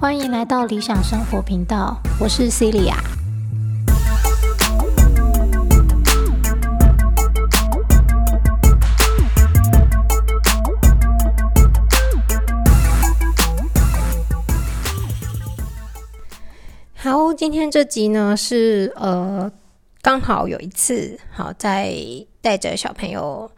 欢迎来到理想生活频道，我是 Celia。好，今天这集呢是呃，刚好有一次，好在带着小朋友。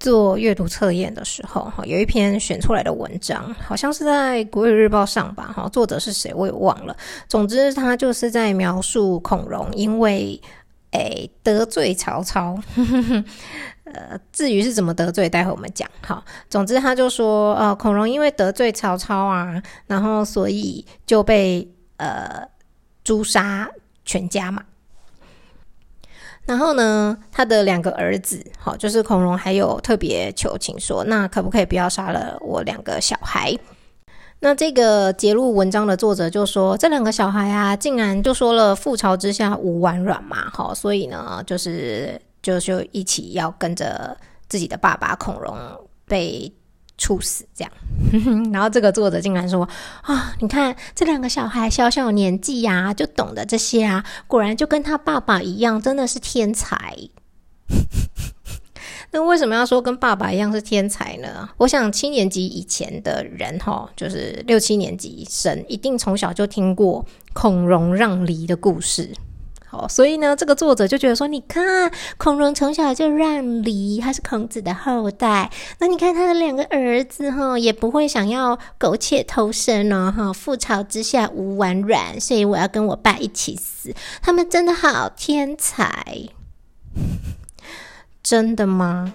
做阅读测验的时候，哈，有一篇选出来的文章，好像是在《国语日报》上吧，哈，作者是谁我也忘了。总之，他就是在描述孔融因为诶得罪曹操，呃，至于是怎么得罪，待会我们讲。好，总之他就说，呃，孔融因为得罪曹操啊，然后所以就被呃诛杀全家嘛。然后呢，他的两个儿子，好，就是孔融，还有特别求情说，那可不可以不要杀了我两个小孩？那这个揭露文章的作者就说，这两个小孩啊，竟然就说了“覆巢之下无完卵”嘛，好，所以呢，就是就就一起要跟着自己的爸爸孔融被。处死这样，然后这个作者竟然说啊，你看这两个小孩小小年纪呀，就懂得这些啊，果然就跟他爸爸一样，真的是天才。那为什么要说跟爸爸一样是天才呢？我想七年级以前的人哈，就是六七年级生，一定从小就听过孔融让梨的故事。哦，所以呢，这个作者就觉得说，你看孔融从小就让梨，他是孔子的后代。那你看他的两个儿子哈，也不会想要苟且偷生哦，哈，覆巢之下无完卵，所以我要跟我爸一起死。他们真的好天才，真的吗？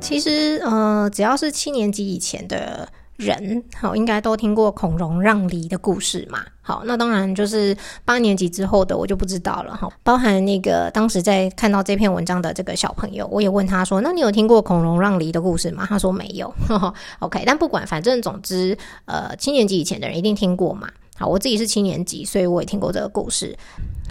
其实，呃，只要是七年级以前的。人好，应该都听过孔融让梨的故事嘛？好，那当然就是八年级之后的我就不知道了哈。包含那个当时在看到这篇文章的这个小朋友，我也问他说：“那你有听过孔融让梨的故事吗？”他说没有。呵呵 OK，但不管，反正总之，呃，七年级以前的人一定听过嘛。好，我自己是七年级，所以我也听过这个故事。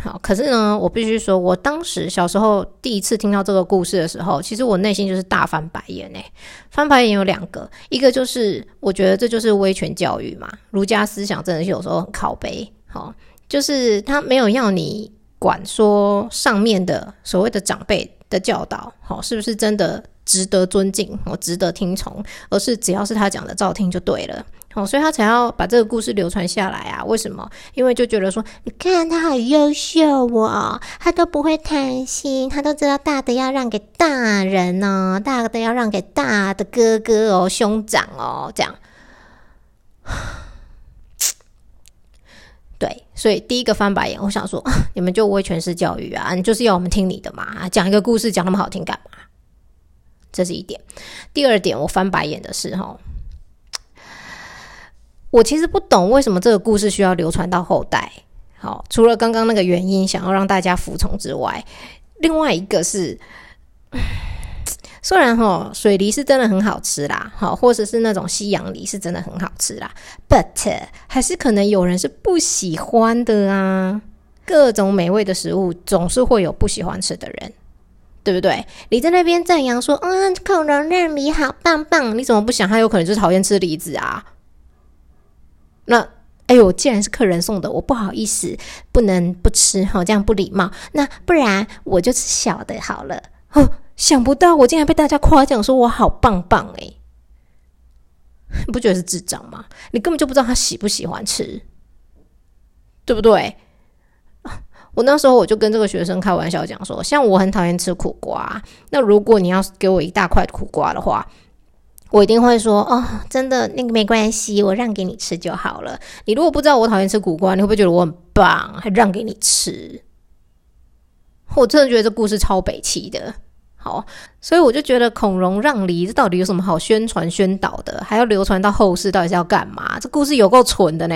好，可是呢，我必须说，我当时小时候第一次听到这个故事的时候，其实我内心就是大翻白眼诶。翻白眼有两个，一个就是我觉得这就是威权教育嘛，儒家思想真的是有时候很靠背。好，就是他没有要你管说上面的所谓的长辈的教导，好，是不是真的值得尊敬，我值得听从，而是只要是他讲的照听就对了。哦，所以他才要把这个故事流传下来啊？为什么？因为就觉得说，你看他好优秀哦，他都不会贪心，他都知道大的要让给大人哦，大的要让给大的哥哥哦，兄长哦，这样。对，所以第一个翻白眼，我想说，你们就威权式教育啊，你就是要我们听你的嘛？讲一个故事讲那么好听干嘛？这是一点。第二点，我翻白眼的是哈。我其实不懂为什么这个故事需要流传到后代。好，除了刚刚那个原因想要让大家服从之外，另外一个是，虽然哈水梨是真的很好吃啦，好，或者是那种西洋梨是真的很好吃啦，but 还是可能有人是不喜欢的啊。各种美味的食物总是会有不喜欢吃的人，对不对？你在那边赞扬说，嗯，孔融让梨好棒棒，你怎么不想他有可能就是讨厌吃梨子啊？那，哎呦，既然是客人送的，我不好意思，不能不吃哈，这样不礼貌。那不然我就吃小的好了。哦，想不到我竟然被大家夸奖，说我好棒棒哎！不觉得是智障吗？你根本就不知道他喜不喜欢吃，对不对？我那时候我就跟这个学生开玩笑讲说，像我很讨厌吃苦瓜，那如果你要给我一大块苦瓜的话。我一定会说哦，真的那个没关系，我让给你吃就好了。你如果不知道我讨厌吃苦瓜，你会不会觉得我很棒，还让给你吃？我真的觉得这故事超北齐的。好，所以我就觉得孔融让梨这到底有什么好宣传宣导的？还要流传到后世，到底是要干嘛？这故事有够蠢的呢。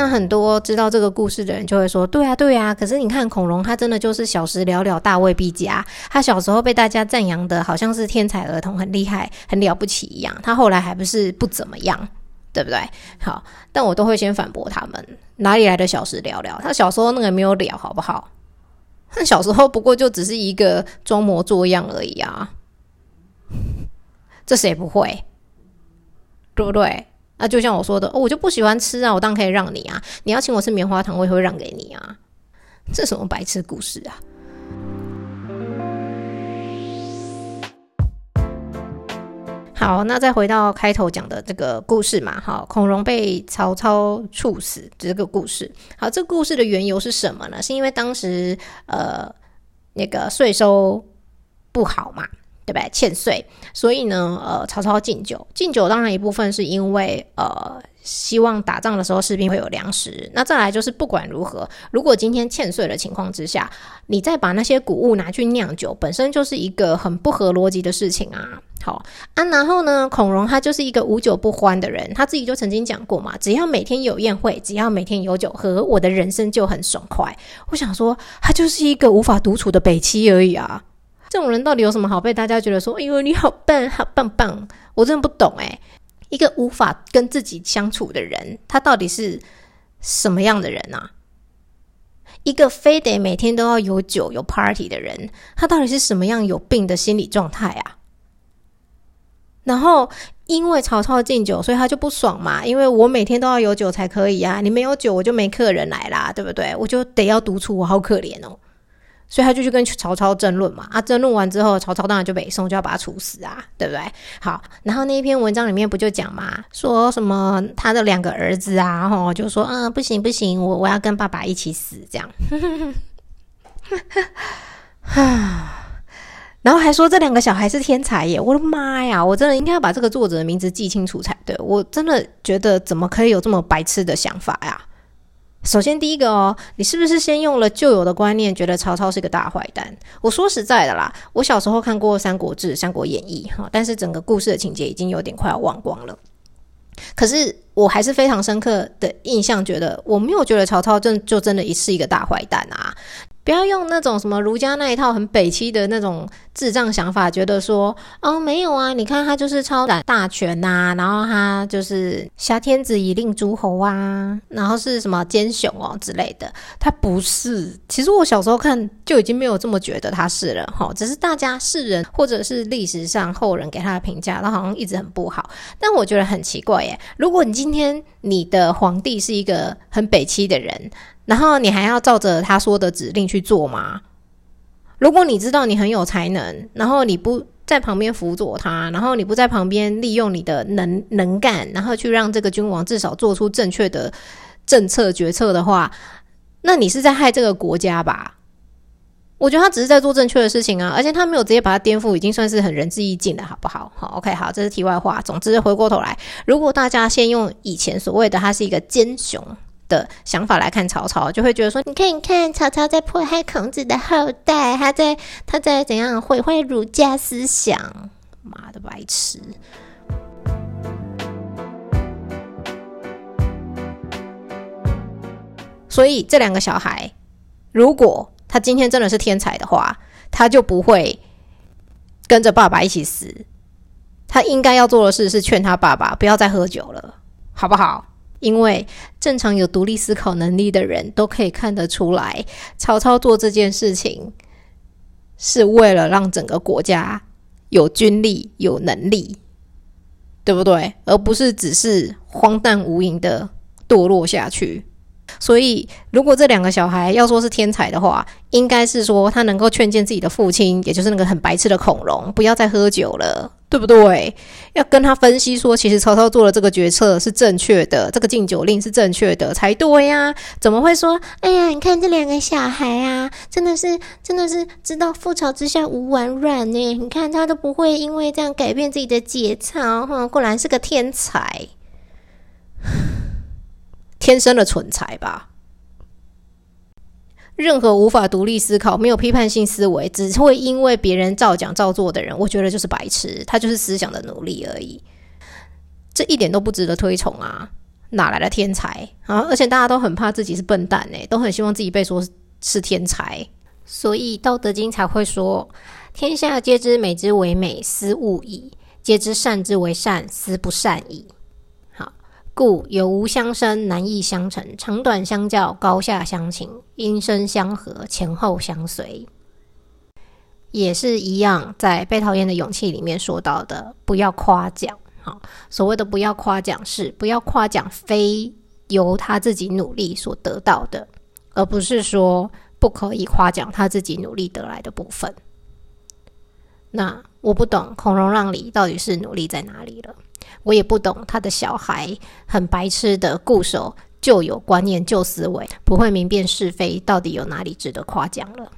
那很多知道这个故事的人就会说：“对啊，对啊。”可是你看，孔融他真的就是小时了了，大未必佳。他小时候被大家赞扬的好像是天才儿童，很厉害，很了不起一样。他后来还不是不怎么样，对不对？好，但我都会先反驳他们，哪里来的小时了了？他小时候那个没有了，好不好？他小时候不过就只是一个装模作样而已啊，这谁不会？对不对？那就像我说的，我就不喜欢吃啊，我当然可以让你啊，你要请我吃棉花糖，我也会让给你啊，这什么白痴故事啊？好，那再回到开头讲的这个故事嘛，好，孔融被曹操处死这个故事。好，这个故事的缘由是什么呢？是因为当时呃那个税收不好嘛，对不对？欠税，所以呢，呃，曹操敬酒，敬酒当然一部分是因为呃。希望打仗的时候士兵会有粮食。那再来就是不管如何，如果今天欠税的情况之下，你再把那些谷物拿去酿酒，本身就是一个很不合逻辑的事情啊。好啊，然后呢，孔融他就是一个无酒不欢的人，他自己就曾经讲过嘛，只要每天有宴会，只要每天有酒喝，我的人生就很爽快。我想说，他就是一个无法独处的北七而已啊。这种人到底有什么好被大家觉得说，哎呦你好笨，好棒棒？我真的不懂诶。一个无法跟自己相处的人，他到底是什么样的人啊？一个非得每天都要有酒有 party 的人，他到底是什么样有病的心理状态啊？然后因为曹操敬酒，所以他就不爽嘛。因为我每天都要有酒才可以啊，你没有酒，我就没客人来啦，对不对？我就得要独处，我好可怜哦。所以他就去跟曹操争论嘛，啊，争论完之后，曹操当然就北宋就要把他处死啊，对不对？好，然后那一篇文章里面不就讲嘛，说什么他的两个儿子啊，吼，就说，嗯，不行不行，我我要跟爸爸一起死，这样，然后还说这两个小孩是天才耶，我的妈呀，我真的应该要把这个作者的名字记清楚才对，我真的觉得怎么可以有这么白痴的想法呀？首先，第一个哦，你是不是先用了旧有的观念，觉得曹操是个大坏蛋？我说实在的啦，我小时候看过《三国志》《三国演义》哈，但是整个故事的情节已经有点快要忘光了。可是我还是非常深刻的印象，觉得我没有觉得曹操真就真的是一个大坏蛋啊。不要用那种什么儒家那一套很北戚的那种智障想法，觉得说哦没有啊，你看他就是超揽大权呐，然后他就是挟天子以令诸侯啊，然后是什么奸雄哦之类的，他不是。其实我小时候看就已经没有这么觉得他是了哈，只是大家世人或者是历史上后人给他的评价，他好像一直很不好。但我觉得很奇怪耶，如果你今天你的皇帝是一个很北戚的人。然后你还要照着他说的指令去做吗？如果你知道你很有才能，然后你不在旁边辅佐他，然后你不在旁边利用你的能能干，然后去让这个君王至少做出正确的政策决策的话，那你是在害这个国家吧？我觉得他只是在做正确的事情啊，而且他没有直接把它颠覆，已经算是很仁至义尽了，好不好？好，OK，好，这是题外话。总之，回过头来，如果大家先用以前所谓的他是一个奸雄。的想法来看曹操，就会觉得说：你看，你看，曹操在迫害孔子的后代，他在他在怎样毁坏儒家思想？妈的白痴！所以这两个小孩，如果他今天真的是天才的话，他就不会跟着爸爸一起死。他应该要做的事是劝他爸爸不要再喝酒了，好不好？因为正常有独立思考能力的人都可以看得出来，曹操做这件事情是为了让整个国家有军力、有能力，对不对？而不是只是荒诞无垠的堕落下去。所以，如果这两个小孩要说是天才的话，应该是说他能够劝谏自己的父亲，也就是那个很白痴的孔融，不要再喝酒了。对不对？要跟他分析说，其实曹操做了这个决策是正确的，这个禁酒令是正确的才对呀？怎么会说？哎呀，你看这两个小孩啊，真的是，真的是知道覆巢之下无完卵呢。你看他都不会因为这样改变自己的节操，哈，果然是个天才，天生的蠢材吧。任何无法独立思考、没有批判性思维，只会因为别人照讲照做的人，我觉得就是白痴，他就是思想的奴隶而已。这一点都不值得推崇啊！哪来的天才啊？而且大家都很怕自己是笨蛋诶，都很希望自己被说是天才，所以《道德经》才会说：“天下皆知美之为美，斯恶已；皆知善之为善，斯不善已。”故有无相生，难易相成；长短相较，高下相倾；音声相和，前后相随。也是一样，在被讨厌的勇气里面说到的，不要夸奖。好，所谓的不要夸奖，是不要夸奖非由他自己努力所得到的，而不是说不可以夸奖他自己努力得来的部分。那我不懂孔融让梨到底是努力在哪里了，我也不懂他的小孩很白痴的固守旧有观念、旧思维，不会明辨是非，到底有哪里值得夸奖了。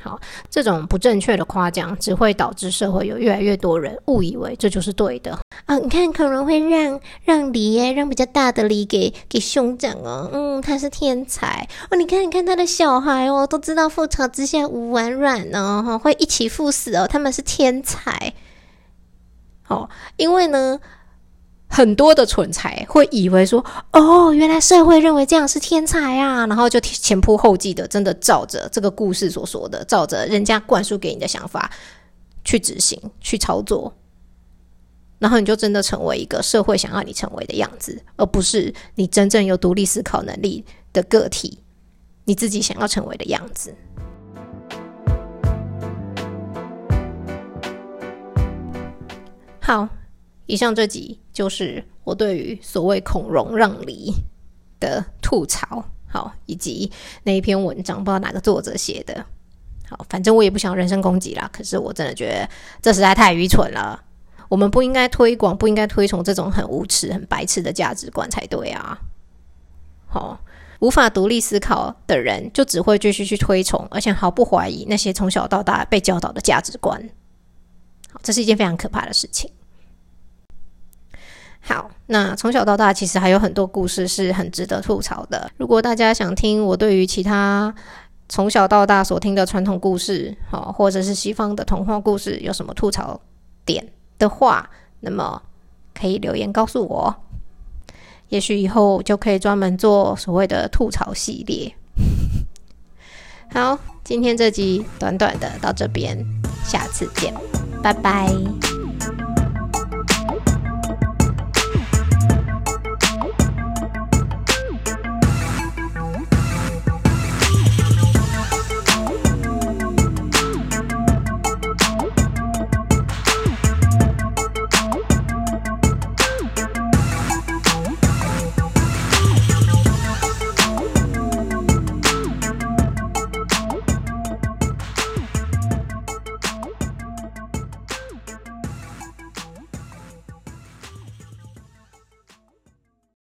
好，这种不正确的夸奖只会导致社会有越来越多人误以为这就是对的啊！你看，可能会让让梨耶，让比较大的梨给给兄长哦。嗯，他是天才哦。你看，你看他的小孩哦，都知道覆巢之下无完卵哦，会一起赴死哦。他们是天才。哦，因为呢。很多的蠢材会以为说：“哦，原来社会认为这样是天才啊！”然后就前仆后继的，真的照着这个故事所说的，照着人家灌输给你的想法去执行、去操作，然后你就真的成为一个社会想要你成为的样子，而不是你真正有独立思考能力的个体，你自己想要成为的样子。好。以上这集就是我对于所谓“孔融让梨”的吐槽，好，以及那一篇文章，不知道哪个作者写的。好，反正我也不想人身攻击啦。可是我真的觉得这实在太愚蠢了。我们不应该推广，不应该推崇这种很无耻、很白痴的价值观才对啊！好，无法独立思考的人，就只会继续去推崇，而且毫不怀疑那些从小到大被教导的价值观。好，这是一件非常可怕的事情。好，那从小到大其实还有很多故事是很值得吐槽的。如果大家想听我对于其他从小到大所听的传统故事，好，或者是西方的童话故事有什么吐槽点的话，那么可以留言告诉我。也许以后就可以专门做所谓的吐槽系列。好，今天这集短短的到这边，下次见，拜拜。